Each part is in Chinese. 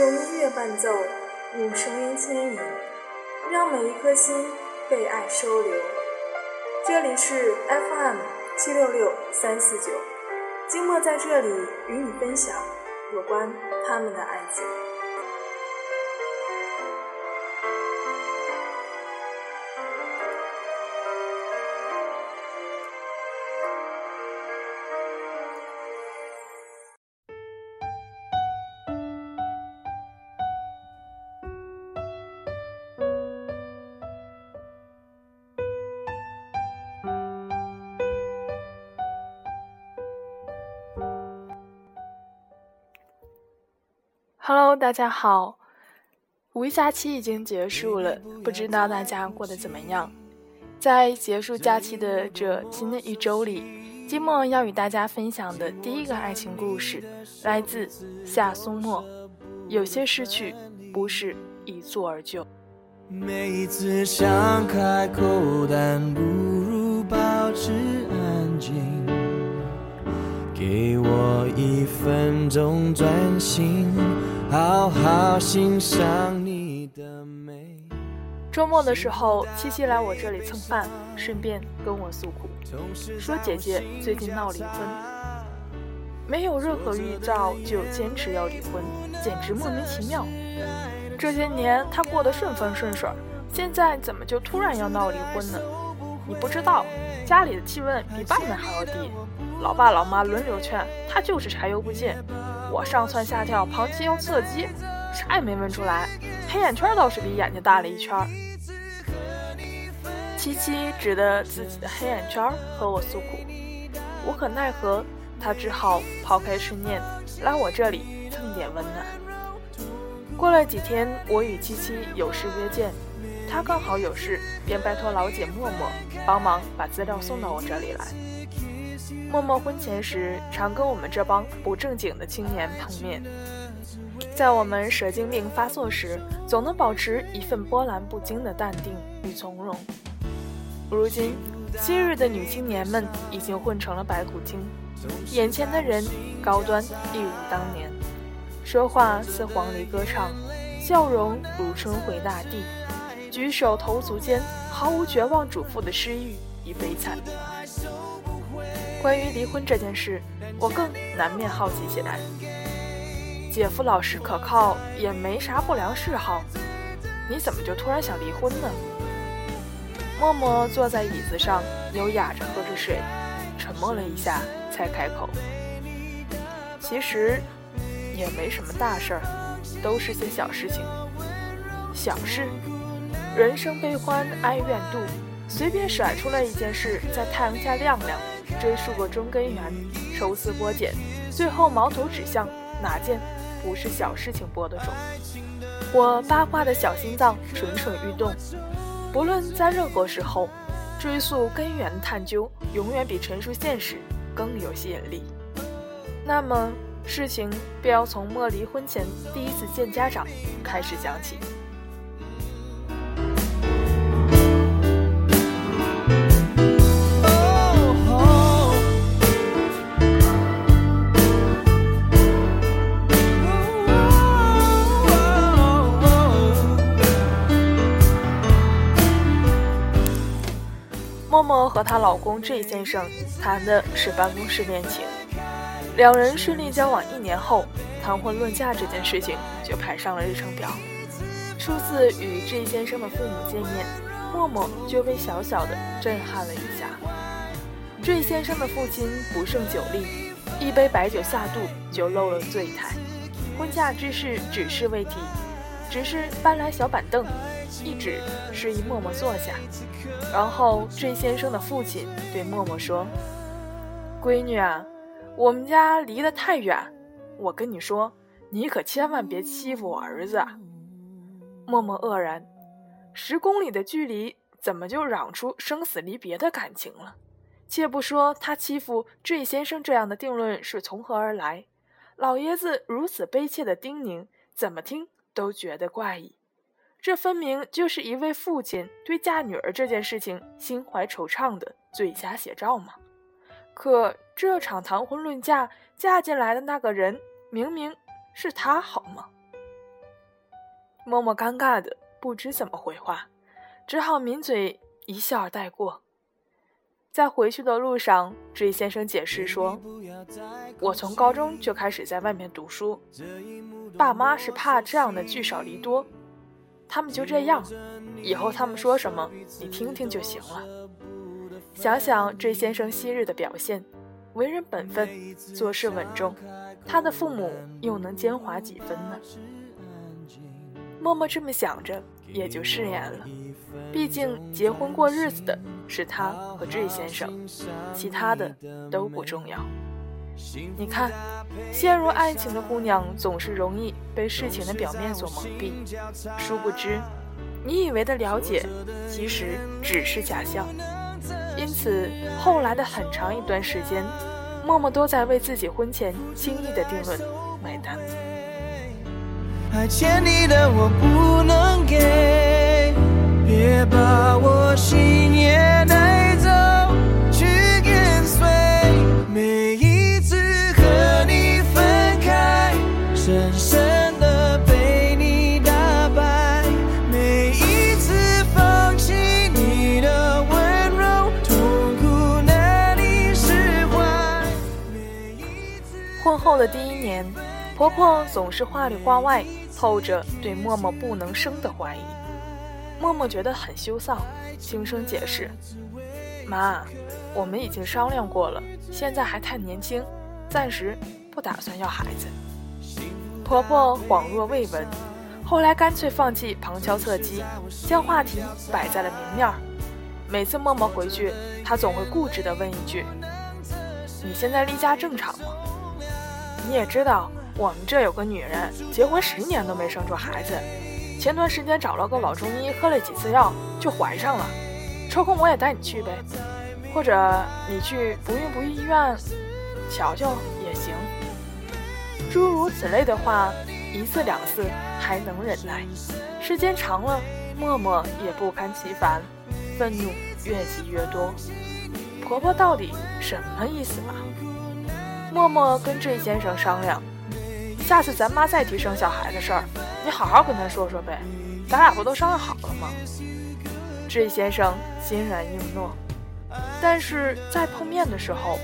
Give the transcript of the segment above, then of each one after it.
用音乐伴奏，用声音牵引，让每一颗心被爱收留。这里是 FM 七六六三四九，静默在这里与你分享有关他们的爱情。Hello，大家好。五一假期已经结束了，不知道大家过得怎么样？在结束假期的这新的一周里，寂寞要与大家分享的第一个爱情故事，来自夏苏沫。有些失去，不是一蹴而就。每一次想开口，但不如保持安静。给我一分钟专心，好好欣赏你的美。周末的时候，七七来我这里蹭饭，顺便跟我诉苦，说姐姐最近闹离婚，没有任何预兆就坚持要离婚，简直莫名其妙。这些年她过得顺风顺水，现在怎么就突然要闹离婚呢？你不知道，家里的气温比外面还要低。老爸老妈轮流劝，他就是柴油不进。我上蹿下跳，旁击腰侧击，啥也没问出来，黑眼圈倒是比眼睛大了一圈。七七指着自己的黑眼圈和我诉苦，无可奈何，他只好抛开春念，来我这里蹭点温暖。过了几天，我与七七有事约见，他刚好有事，便拜托老姐默默帮忙把资料送到我这里来。默默婚前时常跟我们这帮不正经的青年碰面，在我们蛇精病发作时，总能保持一份波澜不惊的淡定与从容。如今，昔日的女青年们已经混成了白骨精，眼前的人高端一如当年，说话似黄鹂歌唱，笑容如春回大地，举手投足间毫无绝望主妇的诗意与悲惨。关于离婚这件事，我更难免好奇起来。姐夫老实可靠，也没啥不良嗜好，你怎么就突然想离婚呢？默默坐在椅子上，优雅着喝着水，沉默了一下，才开口：“其实也没什么大事儿，都是些小事情。小事，人生悲欢哀怨度，随便甩出来一件事，在太阳下晾晾。”追溯过中根源，抽丝剥茧，最后矛头指向哪件不是小事情播的种？我八卦的小心脏蠢蠢欲动。不论在任何时候，追溯根源探究，永远比陈述现实更有吸引力。那么，事情便要从莫离婚前第一次见家长开始讲起。默默和她老公 J 先生谈的是办公室恋情，两人顺利交往一年后，谈婚论嫁这件事情就排上了日程表。初次与 J 先生的父母见面，默默就被小小的震撼了一下。J 先生的父亲不胜酒力，一杯白酒下肚就漏了醉态，婚嫁之事只是未提，只是搬来小板凳。一指示意默默坐下，然后郑先生的父亲对默默说：“闺女啊，我们家离得太远，我跟你说，你可千万别欺负我儿子。”默默愕然，十公里的距离，怎么就嚷出生死离别的感情了？且不说他欺负郑先生这样的定论是从何而来，老爷子如此悲切的叮咛，怎么听都觉得怪异。这分明就是一位父亲对嫁女儿这件事情心怀惆怅的最佳写照嘛。可这场谈婚论嫁，嫁进来的那个人明明是他，好吗？默默尴尬的不知怎么回话，只好抿嘴一笑而带过。在回去的路上，J 先生解释说：“我从高中就开始在外面读书，爸妈是怕这样的聚少离多，他们就这样，以后他们说什么你听听就行了。”想想这先生昔日的表现，为人本分，做事稳重，他的父母又能奸猾几分呢？默默这么想着，也就释然了。毕竟结婚过日子的是他和 J 先生，其他的都不重要。你看，陷入爱情的姑娘总是容易被事情的表面所蒙蔽，殊不知，你以为的了解，其实只是假象。因此，后来的很长一段时间，默默都在为自己婚前轻易的定论买单。还欠你的我不能给，别把我心也后的第一年，婆婆总是话里话外。透着对默默不能生的怀疑，默默觉得很羞臊，轻声解释：“妈，我们已经商量过了，现在还太年轻，暂时不打算要孩子。”婆婆恍若未闻，后来干脆放弃旁敲侧击，将话题摆在了明面。每次默默回去，她总会固执地问一句：“你现在例假正常吗？”你也知道。我们这有个女人，结婚十年都没生出孩子，前段时间找了个老中医，喝了几次药就怀上了。抽空我也带你去呗，或者你去不孕不育医院瞧瞧也行。诸如此类的话，一次两次还能忍耐，时间长了，默默也不堪其烦，愤怒越积越多。婆婆到底什么意思嘛？默默跟这先生商量。下次咱妈再提生小孩的事儿，你好好跟她说说呗。咱俩不都商量好了吗？这先生欣然应诺。但是在碰面的时候，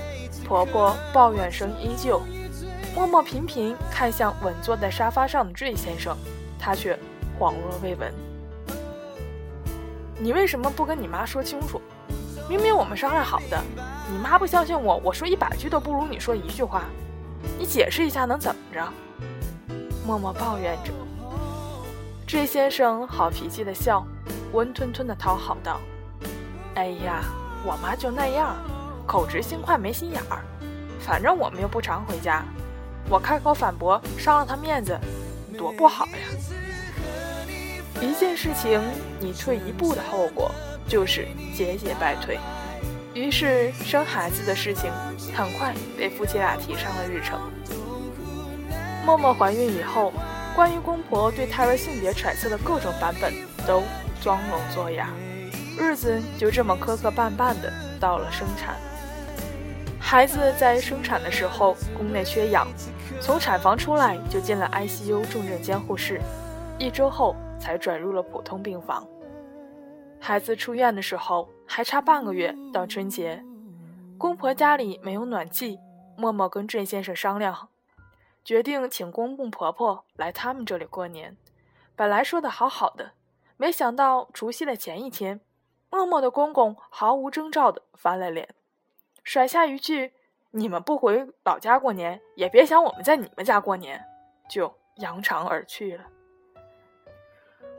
婆婆抱怨声依旧。默默频频看向稳坐在沙发上的 J 先生，他却恍若未闻。你为什么不跟你妈说清楚？明明我们商量好的，你妈不相信我，我说一百句都不如你说一句话。你解释一下能怎么着？默默抱怨着。J 先生好脾气的笑，温吞吞的讨好道：“哎呀，我妈就那样，口直心快，没心眼儿。反正我们又不常回家，我开口反驳，伤了她面子，多不好呀。一件事情，你退一步的后果就是节节败退。于是生孩子的事情很快被夫妻俩提上了日程。”默默怀孕以后，关于公婆对胎儿性别揣测的各种版本都装聋作哑，日子就这么磕磕绊绊的到了生产。孩子在生产的时候宫内缺氧，从产房出来就进了 ICU 重症监护室，一周后才转入了普通病房。孩子出院的时候还差半个月到春节，公婆家里没有暖气，默默跟郑先生商量。决定请公公婆婆来他们这里过年，本来说的好好的，没想到除夕的前一天，默默的公公毫无征兆的翻了脸，甩下一句：“你们不回老家过年，也别想我们在你们家过年。”就扬长而去了。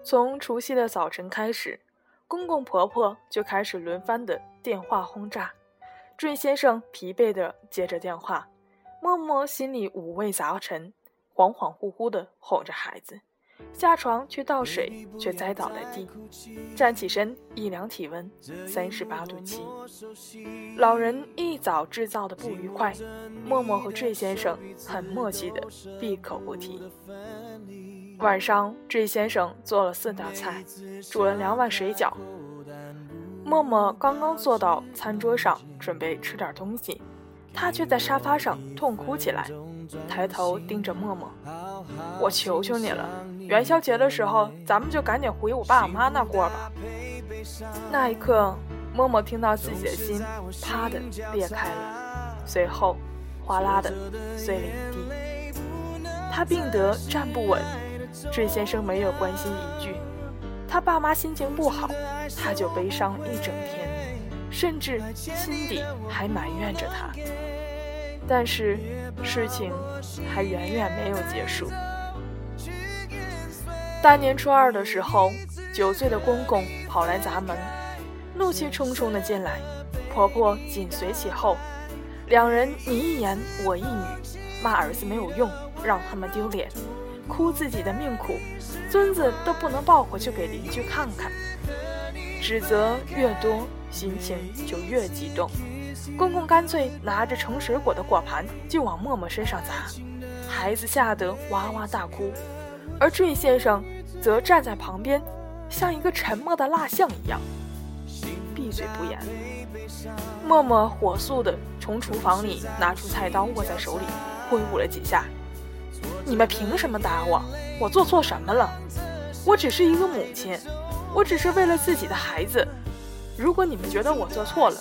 从除夕的早晨开始，公公婆婆就开始轮番的电话轰炸，坠先生疲惫的接着电话。默默心里五味杂陈，恍恍惚惚的哄着孩子，下床去倒水，却栽倒在地。站起身一量体温，三十八度七。老人一早制造的不愉快，默默和坠先生很默契的闭口不提。晚上，J 先生做了四道菜，煮了两碗水饺。默默刚刚坐到餐桌上，准备吃点东西。他却在沙发上痛哭起来，抬头盯着默默：“我求求你了，元宵节的时候，咱们就赶紧回我爸我妈那过吧。”那一刻，默默听到自己的心啪的裂开了，随后哗啦的碎了一地。他病得站不稳，志先生没有关心一句。他爸妈心情不好，他就悲伤一整天，甚至心底还埋怨着他。但是事情还远远没有结束。大年初二的时候，九岁的公公跑来砸门，怒气冲冲的进来，婆婆紧随其后，两人你一言我一语，骂儿子没有用，让他们丢脸。哭自己的命苦，孙子都不能抱回去给邻居看看。指责越多，心情就越激动。公公干脆拿着盛水果的果盘就往默默身上砸，孩子吓得哇哇大哭，而坠先生则站在旁边，像一个沉默的蜡像一样，闭嘴不言。默默火速地从厨房里拿出菜刀，握在手里挥舞了几下。你们凭什么打我？我做错什么了？我只是一个母亲，我只是为了自己的孩子。如果你们觉得我做错了，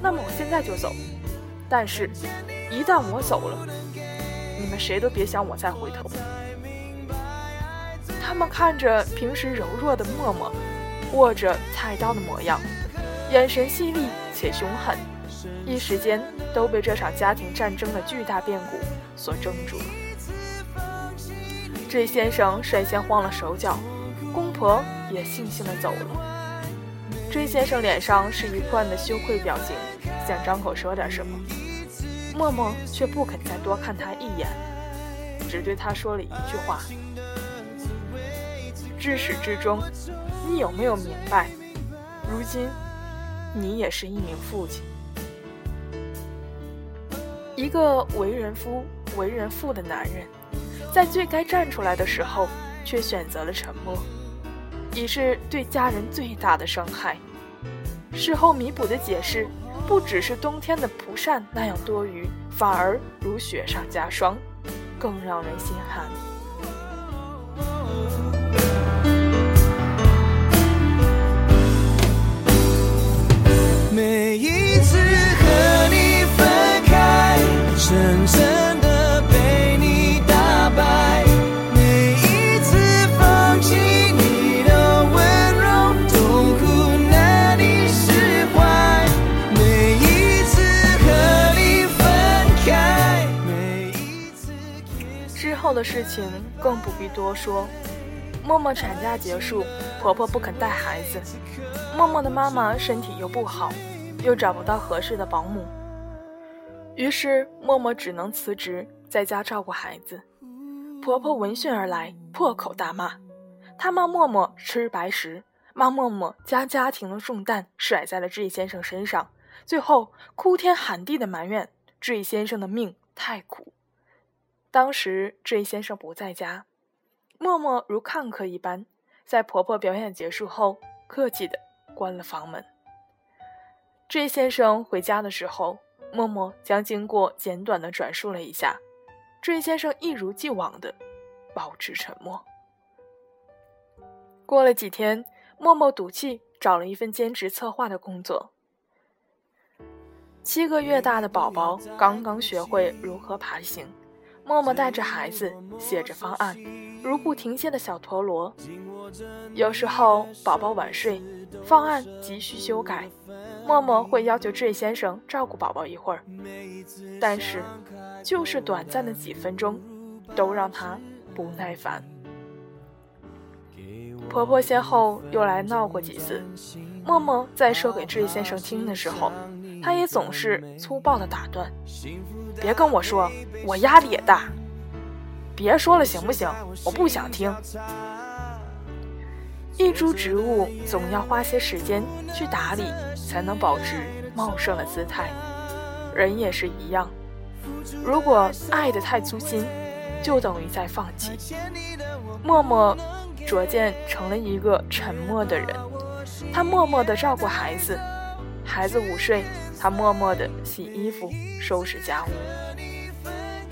那么我现在就走。但是，一旦我走了，你们谁都别想我再回头。他们看着平时柔弱的默默，握着菜刀的模样，眼神犀利且凶狠，一时间都被这场家庭战争的巨大变故所怔住了。这先生率先慌了手脚，公婆也悻悻地走了。这先生脸上是一贯的羞愧表情，想张口说点什么，默默却不肯再多看他一眼，只对他说了一句话：“至始至终，你有没有明白？如今，你也是一名父亲，一个为人夫、为人父的男人。”在最该站出来的时候，却选择了沉默，已是对家人最大的伤害。事后弥补的解释，不只是冬天的蒲扇那样多余，反而如雪上加霜，更让人心寒。的事情更不必多说。默默产假结束，婆婆不肯带孩子，默默的妈妈身体又不好，又找不到合适的保姆，于是默默只能辞职，在家照顾孩子。婆婆闻讯而来，破口大骂，她骂默默吃白食，骂默默将家庭的重担甩在了志先生身上，最后哭天喊地的埋怨志先生的命太苦。当时这先生不在家，默默如看客一般，在婆婆表演结束后，客气的关了房门。这先生回家的时候，默默将经过简短的转述了一下。这先生一如既往的保持沉默。过了几天，默默赌气找了一份兼职策划的工作。七个月大的宝宝刚刚学会如何爬行。默默带着孩子写着方案，如不停歇的小陀螺。有时候宝宝晚睡，方案急需修改，默默会要求 J 先生照顾宝宝一会儿。但是，就是短暂的几分钟，都让他不耐烦。婆婆先后又来闹过几次，默默在说给 J 先生听的时候，他也总是粗暴的打断。别跟我说，我压力也大。别说了，行不行？我不想听。一株植物总要花些时间去打理，才能保持茂盛的姿态。人也是一样，如果爱得太粗心，就等于在放弃。默默逐渐成了一个沉默的人，他默默地照顾孩子，孩子午睡。他默默地洗衣服、收拾家务。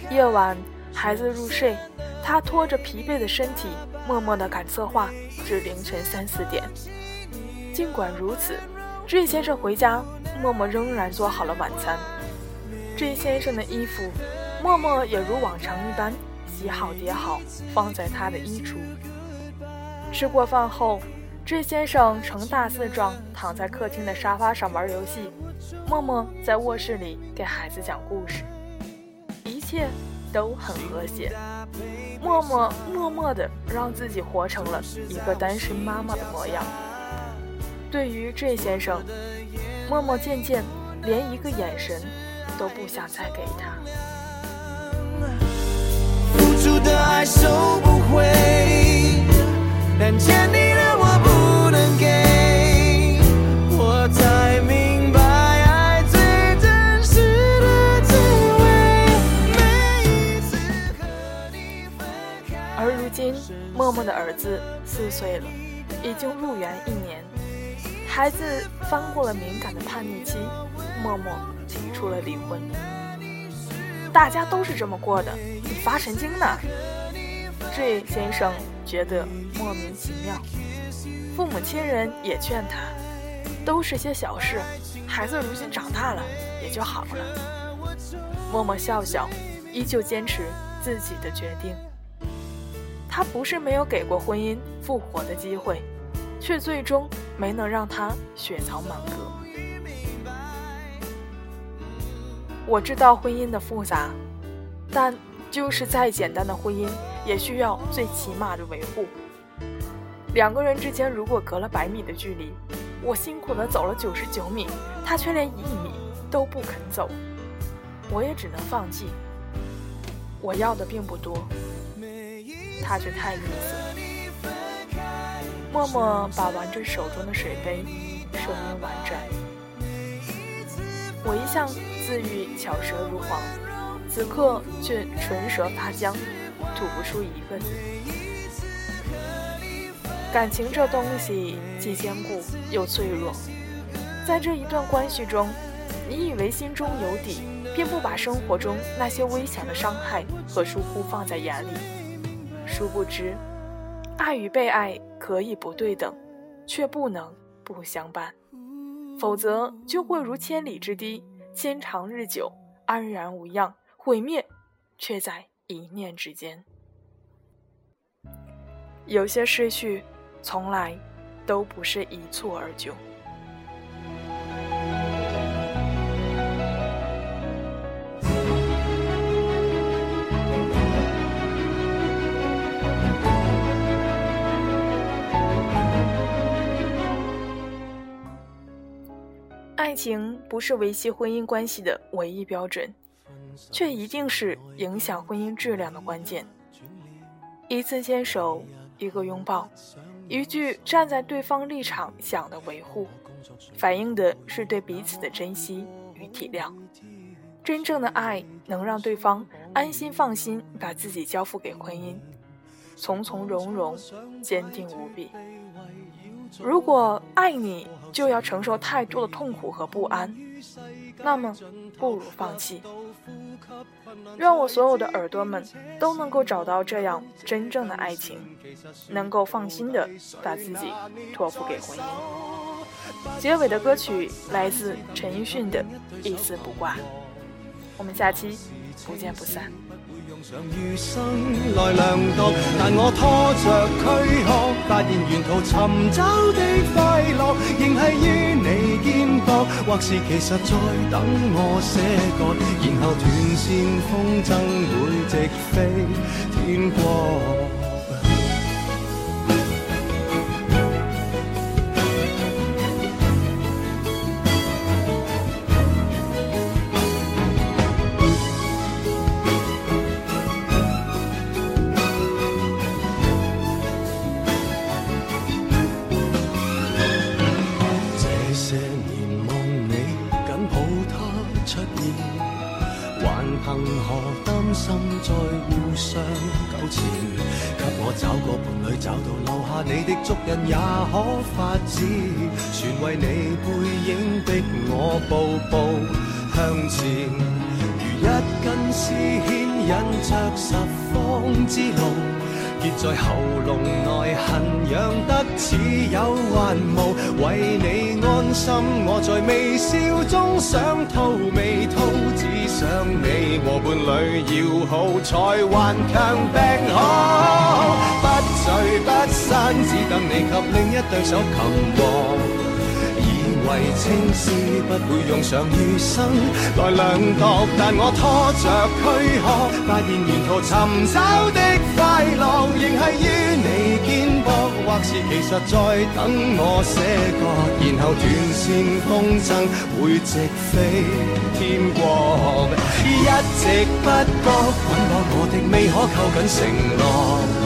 夜晚，孩子入睡，他拖着疲惫的身体，默默地赶策划，至凌晨三四点。尽管如此，J 先生回家，默默仍然做好了晚餐。J 先生的衣服，默默也如往常一般洗好叠好，放在他的衣橱。吃过饭后，J 先生呈大字状躺在客厅的沙发上玩游戏，默默在卧室里给孩子讲故事。一切都很和谐，默默默默地让自己活成了一个单身妈妈的模样。对于 J 先生，默默渐渐连一个眼神都不想再给他。付出的爱收不回，但欠你的默默的儿子四岁了，已经入园一年。孩子翻过了敏感的叛逆期，默默提出了离婚。大家都是这么过的，你发神经呢？J 先生觉得莫名其妙，父母亲人也劝他，都是些小事，孩子如今长大了也就好了。默默笑笑，依旧坚持自己的决定。他不是没有给过婚姻复活的机会。却最终没能让他血槽满格。我知道婚姻的复杂，但就是再简单的婚姻，也需要最起码的维护。两个人之间如果隔了百米的距离，我辛苦的走了九十九米，他却连一米都不肯走，我也只能放弃。我要的并不多，他却太吝啬。默默把玩着手中的水杯，声音婉转。我一向自喻巧舌如簧，此刻却唇舌发僵，吐不出一个字。感情这东西既坚固又脆弱，在这一段关系中，你以为心中有底，便不把生活中那些危险的伤害和疏忽放在眼里，殊不知。爱与被爱可以不对等，却不能不相伴，否则就会如千里之堤，牵长日久，安然无恙；毁灭却在一念之间。有些失去，从来都不是一蹴而就。情不是维系婚姻关系的唯一标准，却一定是影响婚姻质量的关键。一次牵手，一个拥抱，一句站在对方立场想的维护，反映的是对彼此的珍惜与体谅。真正的爱能让对方安心放心把自己交付给婚姻，从从容容，坚定无比。如果爱你就要承受太多的痛苦和不安，那么不如放弃。愿我所有的耳朵们都能够找到这样真正的爱情，能够放心的把自己托付给婚姻。结尾的歌曲来自陈奕迅的《一丝不挂》，我们下期不见不散。常余生来量度，但我拖着躯壳，发现沿途寻找的快乐，仍系于你肩膊，或是其实在等我些个，然后断线风筝会直飞天还凭何担心再互相纠缠？给我找个伴侣找到留下你的足印也可发展。全为你背影逼我步步向前如一根丝牵引着十方之路。憋在喉咙内，痕痒得似有还无。为你安心，我在微笑中想吐未吐，只想你和伴侣要好，才顽强病好。不聚不散，只等你及另一对手擒获。为青丝不会用上余生来量度，但我拖着躯壳，发现沿途寻找的快乐，仍系于你肩膊，或是其实在等我写歌，然后断线风筝会直飞天国，一直不觉捆绑我的未可扣紧承诺。